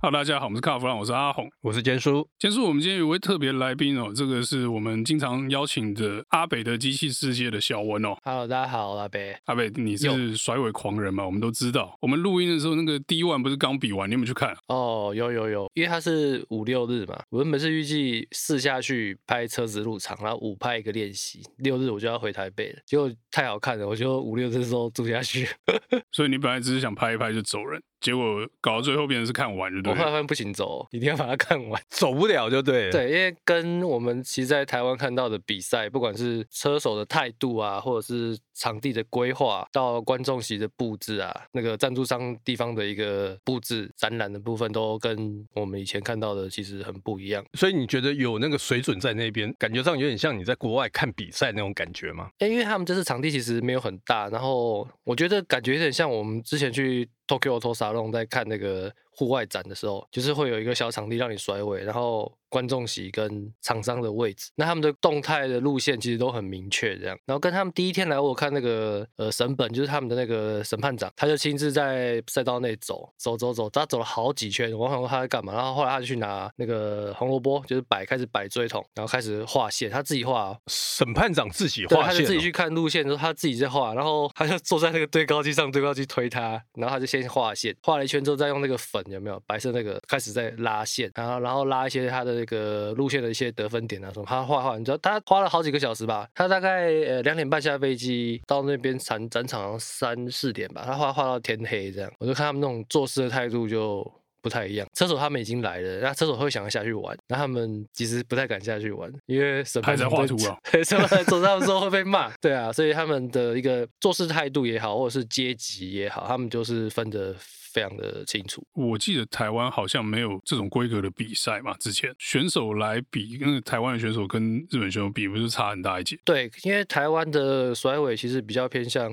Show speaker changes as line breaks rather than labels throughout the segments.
哈喽，大家好，我们是卡弗朗，我是阿红，
我是坚叔。
坚叔，我们今天有位特别来宾哦，这个是我们经常邀请的阿北的机器世界的小文哦。
Hello，，大家好，阿北。
阿北，你是甩尾狂人嘛？我们都知道。我们录音的时候，那个 D1 不是刚比完，你有没有去看？
哦，有有有，因为它是五六日嘛，我原本是预计四下去拍车子入场，然后五拍一个练习，六日我就要回台北了。结果太好看了，我就五六日的时候住下去。
所以你本来只是想拍一拍就走人。结果搞到最后变成是看完就对，
我后来发现不行走，一定要把它看完，
走不了就对。
对，因为跟我们其实在台湾看到的比赛，不管是车手的态度啊，或者是场地的规划，到观众席的布置啊，那个赞助商地方的一个布置、展览的部分，都跟我们以前看到的其实很不一样。
所以你觉得有那个水准在那边，感觉上有点像你在国外看比赛那种感觉吗？
因为他们这次场地其实没有很大，然后我觉得感觉有点像我们之前去。Tokyo Auto Salon 在看那个户外展的时候，就是会有一个小场地让你甩尾，然后观众席跟厂商的位置，那他们的动态的路线其实都很明确，这样。然后跟他们第一天来，我看那个呃审本，就是他们的那个审判长，他就亲自在赛道内走走走走，他走了好几圈，我想说他在干嘛，然后后来他就去拿那个红萝卜，就是摆开始摆锥桶，然后开始画线，他自己画。
审判长自己画线，哦，
他就自己去看路线的时候，他自己在画，然后他就坐在那个堆高机上，堆高机推他，然后他就先画线，画了一圈之后，再用那个粉有没有白色那个开始在拉线，然后然后拉一些他的那个路线的一些得分点啊什么，他画画，你知道他花了好几个小时吧？他大概呃两点半下飞机到那边展展场三四点吧，他画画到天黑这样，我就看他们那种做事的态度就。不太一样，车手他们已经来了，那车手会想要下去玩，那他们其实不太敢下去玩，因为审判长
还在画图啊，
什么走他们说会被骂，对啊，所以他们的一个做事态度也好，或者是阶级也好，他们就是分的。非常的清楚。
我记得台湾好像没有这种规格的比赛嘛，之前选手来比，跟台湾的选手跟日本选手比，不是差很大一截？
对，因为台湾的甩尾其实比较偏向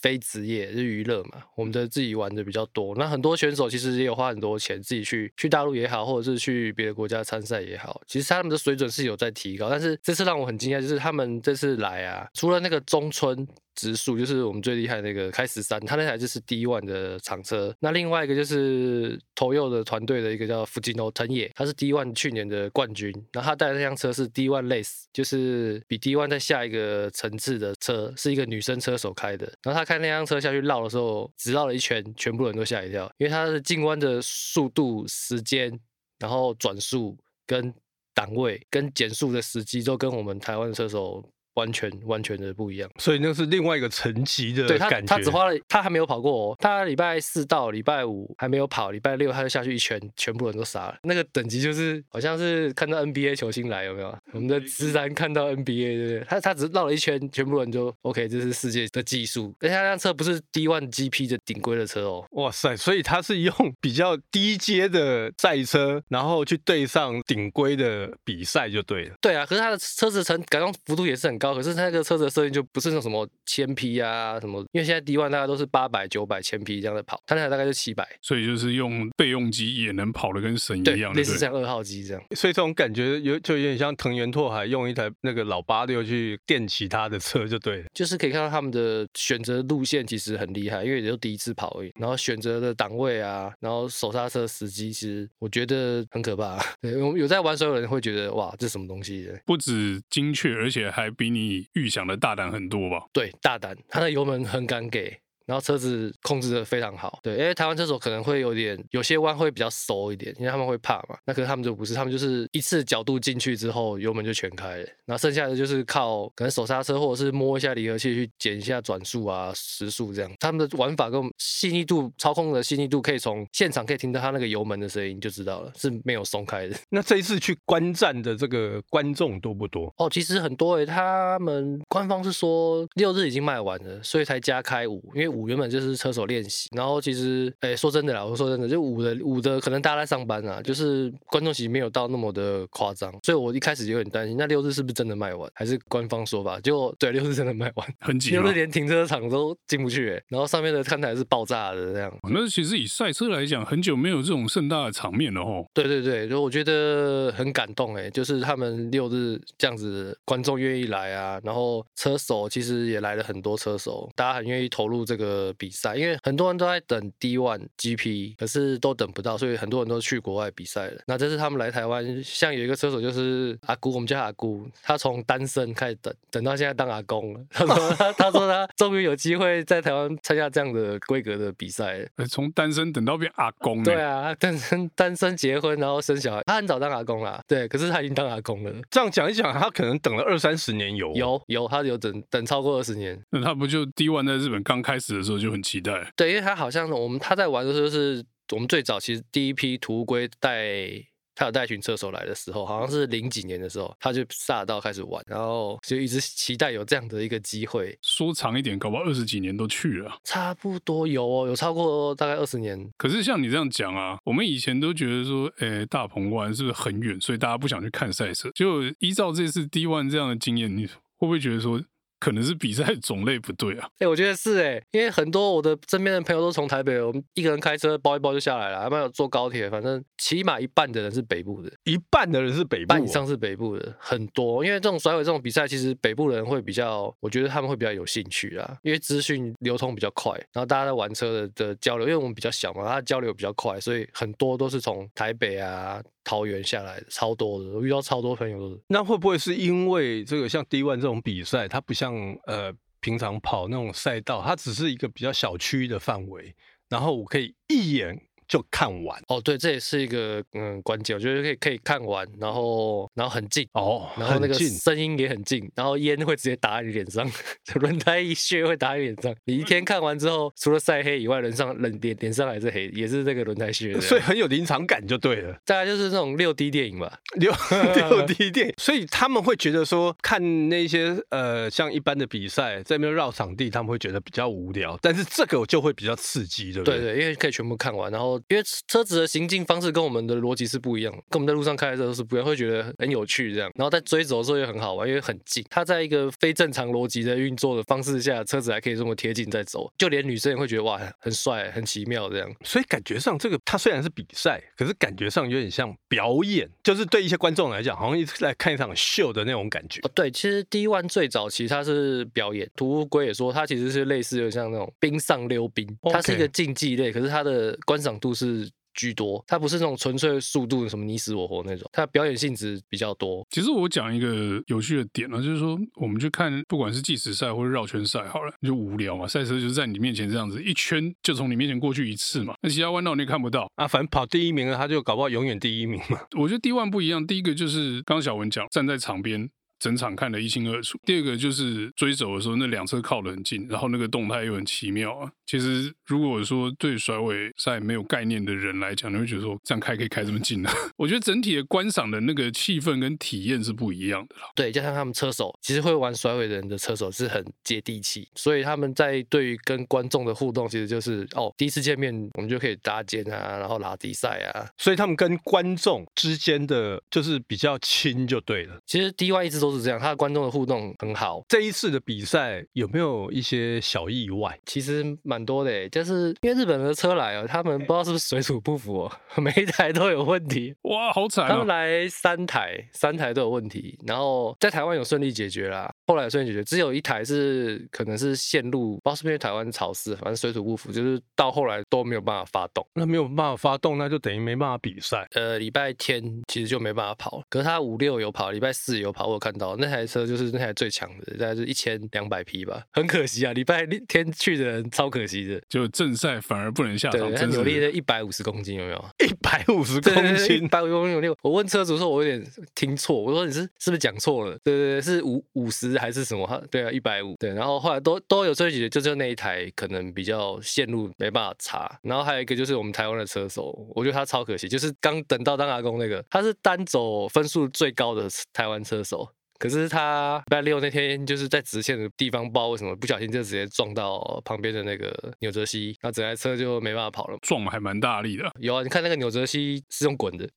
非职业，是娱乐嘛，我们的自己玩的比较多。那很多选手其实也有花很多钱自己去去大陆也好，或者是去别的国家参赛也好，其实他们的水准是有在提高。但是这次让我很惊讶，就是他们这次来啊，除了那个中村。直树就是我们最厉害的那个开十三，他那台就是 D1 的厂车。那另外一个就是 Toyo 的团队的一个叫福吉诺藤野，他是 D1 去年的冠军。然后他带的那辆车是 D1 Race，就是比 D1 再下一个层次的车，是一个女生车手开的。然后他开那辆车下去绕的时候，只绕了一圈，全部人都吓一跳，因为他的进弯的速度、时间，然后转速跟档位跟减速的时机都跟我们台湾的车手。完全完全的不一样，
所以那是另外一个层级的感觉。
他他只花了，他还没有跑过哦。他礼拜四到礼拜五还没有跑，礼拜六他就下去一圈，全部人都傻了。那个等级就是好像是看到 NBA 球星来，有没有？我们的自然看到 NBA，对不对？他他只绕了一圈，全部人就 OK，这是世界的技术。而且他那辆车不是 D1 GP 的顶规的车哦。
哇塞！所以他是用比较低阶的赛车，然后去对上顶规的比赛就对了。
对啊，可是他的车子成改装幅度也是很高。可是那个车子的设定就不是那种什么千匹啊什么，因为现在 D one 大概都是八百、九百、千匹这样的跑，它那台大概就七百，
所以就是用备用机也能跑的跟神一样，
类似像二号机这样。
所以这种感觉有就有点像藤原拓海用一台那个老八六去电其他的车就对了，
就是可以看到他们的选择路线其实很厉害，因为也就第一次跑而已，然后选择的档位啊，然后手刹车时机，其实我觉得很可怕。对，我们有在玩，所有人会觉得哇，这什么东西？
不止精确，而且还比你。你预想的大胆很多吧？
对，大胆，他的油门很敢给。然后车子控制的非常好，对，因为台湾车手可能会有点有些弯会比较熟一点，因为他们会怕嘛。那可是他们就不是，他们就是一次角度进去之后，油门就全开了。然后剩下的就是靠可能手刹车或者是摸一下离合器去减一下转速啊、时速这样。他们的玩法跟细腻度、操控的细腻度，可以从现场可以听到他那个油门的声音就知道了，是没有松开的。
那这一次去观战的这个观众多不多？
哦，其实很多诶、欸，他们官方是说六日已经卖完了，所以才加开五，因为五原本就是车手练习，然后其实，哎，说真的啦，我说真的，就五的五的，可能大家在上班啊，就是观众席没有到那么的夸张，所以我一开始有点担心，那六日是不是真的卖完，还是官方说法？结果对，六日真的卖完，
很挤，
六日连停车场都进不去，哎，然后上面的看台是爆炸的这样。
那其实以赛车来讲，很久没有这种盛大的场面了哦。
对对对，就我觉得很感动，哎，就是他们六日这样子，观众愿意来啊，然后车手其实也来了很多车手，大家很愿意投入这个。个比赛，因为很多人都在等 D1 GP，可是都等不到，所以很多人都去国外比赛了。那这次他们来台湾，像有一个车手就是阿姑，我们叫阿姑，他从单身开始等，等到现在当阿公了。他说他他说他终于有机会在台湾参加这样的规格的比赛。
从单身等到变阿公，
对啊，单身单身结婚然后生小孩，他很早当阿公啦，对，可是他已经当阿公了。
这样讲一讲，他可能等了二三十年有
有有，他有等等超过二十年。
那他不就 D1 在日本刚开始的时候就很期待？
对，因为他好像我们他在玩的时候是我们最早其实第一批图乌龟带他有带一群车手来的时候，好像是零几年的时候，他就萨尔道开始玩，然后就一直期待有这样的一个机会。
说长一点，搞不好二十几年都去了，
差不多有哦，有超过大概二十年。
可是像你这样讲啊，我们以前都觉得说，诶，大鹏湾是不是很远，所以大家不想去看赛车。就依照这次 D One 这样的经验，你会不会觉得说？可能是比赛种类不对啊！
哎、欸，我觉得是哎、欸，因为很多我的身边的朋友都从台北，我们一个人开车包一包就下来了，还没有坐高铁，反正起码一半的人是北部的，
一半的人是北部、哦，
半以上是北部的，很多。因为这种甩尾这种比赛，其实北部人会比较，我觉得他们会比较有兴趣啦，因为资讯流通比较快，然后大家在玩车的的交流，因为我们比较小嘛，他的交流比较快，所以很多都是从台北啊。桃园下来超多的，我遇到超多朋友都是。
那会不会是因为这个像 D One 这种比赛，它不像呃平常跑那种赛道，它只是一个比较小区域的范围，然后我可以一眼。就看完
哦，对，这也是一个嗯关键，我觉得可以可以看完，然后然后很近
哦，
然后那个声音也很近，然后烟会直接打在你脸上，轮胎一削会打在脸上。你一天看完之后，除了晒黑以外，脸上脸脸脸上还是黑，也是这个轮胎血，
所以很有临场感就对了。
大概就是这种六 D 电影吧，
六 六 D 电影，所以他们会觉得说看那些呃像一般的比赛在那边绕场地，他们会觉得比较无聊，但是这个就会比较刺激，对不对？
对对，因为可以全部看完，然后。因为车子的行进方式跟我们的逻辑是不一样，跟我们在路上开的时候是不一样，会觉得很有趣这样。然后在追走的时候也很好玩，因为很近。它在一个非正常逻辑的运作的方式下，车子还可以这么贴近在走，就连女生也会觉得哇，很帅、很奇妙这样。
所以感觉上，这个它虽然是比赛，可是感觉上有点像表演，就是对一些观众来讲，好像一直在看一场秀的那种感觉。
哦，对，其实 D1 最早其实它是表演，图乌龟也说它其实是类似于像那种冰上溜冰，它是一个竞技类，可是它的观赏度是。居多，它不是那种纯粹的速度，什么你死我活那种，它表演性质比较多。
其实我讲一个有趣的点呢，就是说，我们去看不管是计时赛或者绕圈赛，好了，就无聊嘛，赛车就是在你面前这样子一圈，就从你面前过去一次嘛，那其他弯道你也看不到
啊。反正跑第一名了，他就搞不好永远第一名嘛。
我觉得 D1 不一样，第一个就是刚刚小文讲，站在场边。整场看得一清二楚。第二个就是追走的时候，那两车靠得很近，然后那个动态又很奇妙啊。其实如果说对甩尾赛没有概念的人来讲，你会觉得说这样开可以开这么近呢？我觉得整体的观赏的那个气氛跟体验是不一样的啦。
对，加上他们车手，其实会玩甩尾的人的车手是很接地气，所以他们在对于跟观众的互动，其实就是哦，第一次见面我们就可以搭肩啊，然后拉比赛啊，
所以他们跟观众之间的就是比较亲就对了。
其实 DY 一直都。都是这样，他的观众的互动很好。
这一次的比赛有没有一些小意外？
其实蛮多的，就是因为日本的车来哦，他们不知道是不是水土不服哦，每一台都有问题。
哇，好惨哦！
他们来三台，三台都有问题，然后在台湾有顺利解决啦。后来顺利解决，只有一台是可能是线路，不知道是不是因为台湾潮湿，反正水土不服，就是到后来都没有办法发动。
那没有办法发动，那就等于没办法比赛。
呃，礼拜天其实就没办法跑，可是他五六有跑，礼拜四有跑，我有看到那台车就是那台最强的，大概是一千两百匹吧。很可惜啊，礼拜天去的人超可惜的，
就正赛反而不能下场。
对，他扭力的一百五十公斤有没有？
一百五十公斤，
一百五十公斤扭力。我问车主说，我有点听错，我说你是是不是讲错了？对对对，是五五十。还是什么？对啊，一百五。对，然后后来都都有车解决，就就那一台可能比较线路没办法查。然后还有一个就是我们台湾的车手，我觉得他超可惜，就是刚等到当阿公那个，他是单走分数最高的台湾车手，可是他礼拜六那天就是在直线的地方，不知道为什么不小心就直接撞到旁边的那个纽泽西，那整台车就没办法跑了。
撞还蛮大力的。
有啊，你看那个纽泽西是用滚的。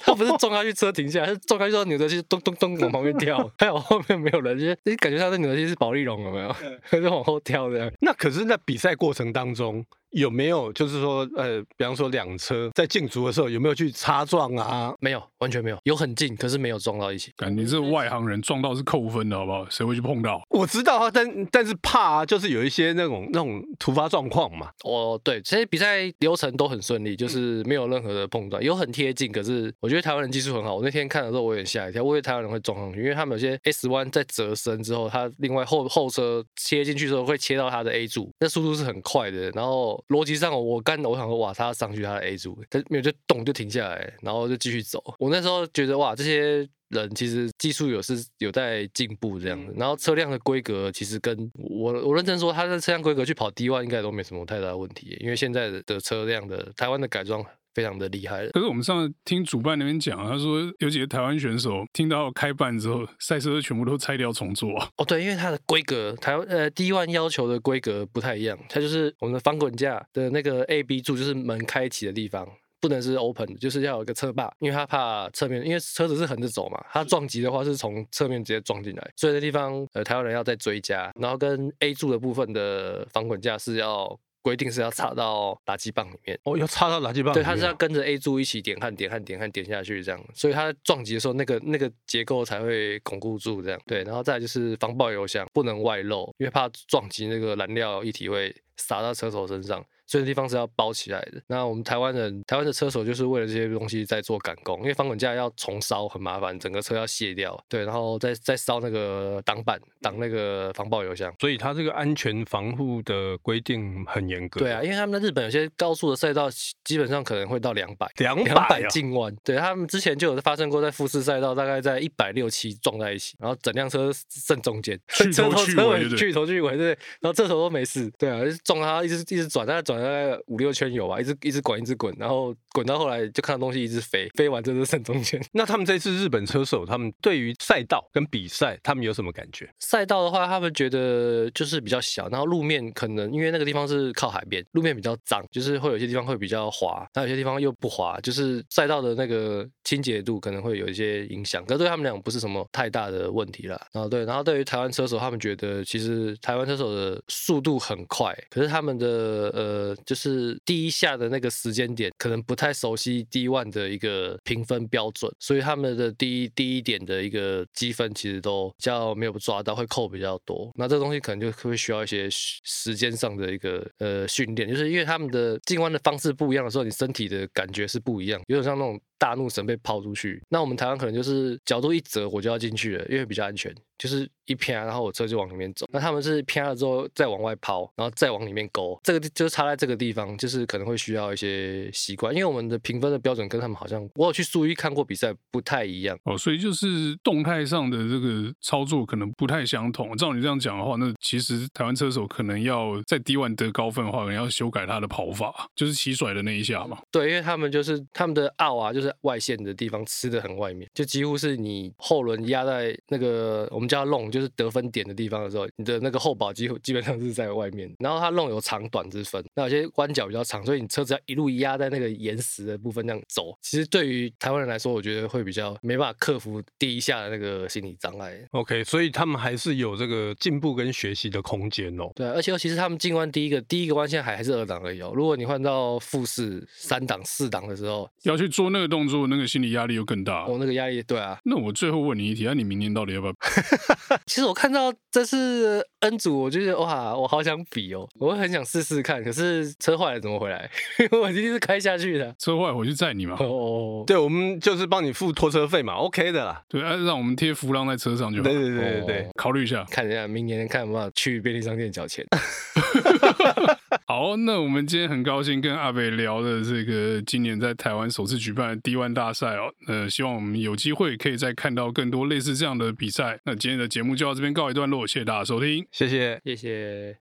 他不是撞下去车停下来，是撞下去之后纽泽西咚咚咚往旁边跳，还有后面没有人，就是感觉他的纽泽西是保利龙有没有？他 就往后跳这样。
那可是，在比赛过程当中有没有就是说，呃，比方说两车在竞逐的时候有没有去擦撞啊？
没有，完全没有，有很近，可是没有撞到一起。
感觉是外行人撞到是扣分的，好不好？谁会去碰到？
我知道啊，但但是怕啊，就是有一些那种那种突发状况嘛。
哦，对，这些比赛流程都很顺利，就是没有任何的碰撞，有很贴近。可是我觉得台湾人技术很好，我那天看的时候我有点吓一跳，我以为台湾人会撞上去，因为他们有些 S 弯在折身之后，他另外后后车切进去的时候会切到他的 A 柱，那速度是很快的，然后逻辑上我。我刚我想说哇，他要上去他的 A 组，他没有就动就停下来，然后就继续走。我那时候觉得哇，这些人其实技术有是有在进步这样子。然后车辆的规格其实跟我我认真说，他的车辆规格去跑 D1 应该都没什么太大的问题，因为现在的车辆的台湾的改装。非常的厉害。
可是我们上次听主办那边讲，他说有几个台湾选手听到开办之后，赛车全部都拆掉重做啊。
哦，对，因为它的规格，台湾呃 D1 要求的规格不太一样，它就是我们的翻滚架的那个 A B 柱，就是门开启的地方，不能是 open，就是要有一个车把，因为他怕侧面，因为车子是横着走嘛，他撞击的话是从侧面直接撞进来，所以那地方呃台湾人要再追加，然后跟 A 柱的部分的防滚架是要。规定是要插到打击棒里面
哦，要插到打击棒。
对，它是要跟着 A 柱一起点焊、点焊、点焊、点下去这样，所以它撞击的时候，那个那个结构才会巩固住这样。对，然后再来就是防爆油箱不能外漏，因为怕撞击那个燃料液体会洒到车手身上。所以地方是要包起来的。那我们台湾人，台湾的车手就是为了这些东西在做赶工，因为防滚架要重烧很麻烦，整个车要卸掉，对，然后再再烧那个挡板挡那个防爆油箱。
所以它这个安全防护的规定很严格。
对啊，因为他们在日本有些高速的赛道，基本上可能会到两百
两
百进弯。对，他们之前就有发生过在富士赛道，大概在一百六七撞在一起，然后整辆车正中间，
去头去尾，
去头去尾，对，然后这头都没事。对啊，撞他一直一直转，但是转。大概五六圈有吧，一直一直滚，一直滚，然后滚到后来就看到东西一直飞，飞完就是正中间。
那他们这次日本车手，他们对于赛道跟比赛，他们有什么感觉？
赛道的话，他们觉得就是比较小，然后路面可能因为那个地方是靠海边，路面比较脏，就是会有些地方会比较滑，那有些地方又不滑，就是赛道的那个清洁度可能会有一些影响。可是对他们俩不是什么太大的问题啦。然后对，然后对于台湾车手，他们觉得其实台湾车手的速度很快，可是他们的呃就是。第一下的那个时间点，可能不太熟悉第一万的一个评分标准，所以他们的第一第一点的一个积分其实都比较没有抓到，会扣比较多。那这东西可能就会需要一些时间上的一个呃训练，就是因为他们的进弯的方式不一样的时候，你身体的感觉是不一样，有点像那种大怒神被抛出去。那我们台湾可能就是角度一折，我就要进去了，因为比较安全，就是。一偏，然后我车就往里面走。那他们是偏了之后再往外抛，然后再往里面勾。这个就是差在这个地方，就是可能会需要一些习惯，因为我们的评分的标准跟他们好像，我有去苏伊看过比赛，不太一样
哦。所以就是动态上的这个操作可能不太相同。照你这样讲的话，那其实台湾车手可能要在 D1 得高分的话，可能要修改他的跑法，就是起甩的那一下嘛。
对，因为他们就是他们的奥啊，就是外线的地方吃的很外面，就几乎是你后轮压在那个我们叫弄就是得分点的地方的时候，你的那个后保几乎基本上是在外面，然后它弄有长短之分，那有些弯角比较长，所以你车子要一路压在那个岩石的部分这样走，其实对于台湾人来说，我觉得会比较没办法克服第一下的那个心理障碍。
OK，所以他们还是有这个进步跟学习的空间哦。
对，而且其实他们进弯第一个第一个弯线还还是二档而已哦。如果你换到复式三档四档的时候，
要去做那个动作，那个心理压力又更大。
哦，那个压力对啊。
那我最后问你一题，那、啊、你明年到底要不要？
其实我看。到这是 N 组，我就觉得哇，我好想比哦，我会很想试试看。可是车坏了怎么回来？我一定是开下去的。
车坏我去载你嘛。
哦，
对，我们就是帮你付拖车费嘛，OK 的啦。
对，啊，让我们贴浮浪在车上就好。
对对对对对，
哦、考虑一下，
看一下明年看有没有去便利商店缴钱。
好，那我们今天很高兴跟阿北聊的这个今年在台湾首次举办的 D1 大赛哦。呃，希望我们有机会可以再看到更多类似这样的比赛。那今天的节目就到这边告一段落，谢谢大家收听，
谢谢，
谢谢。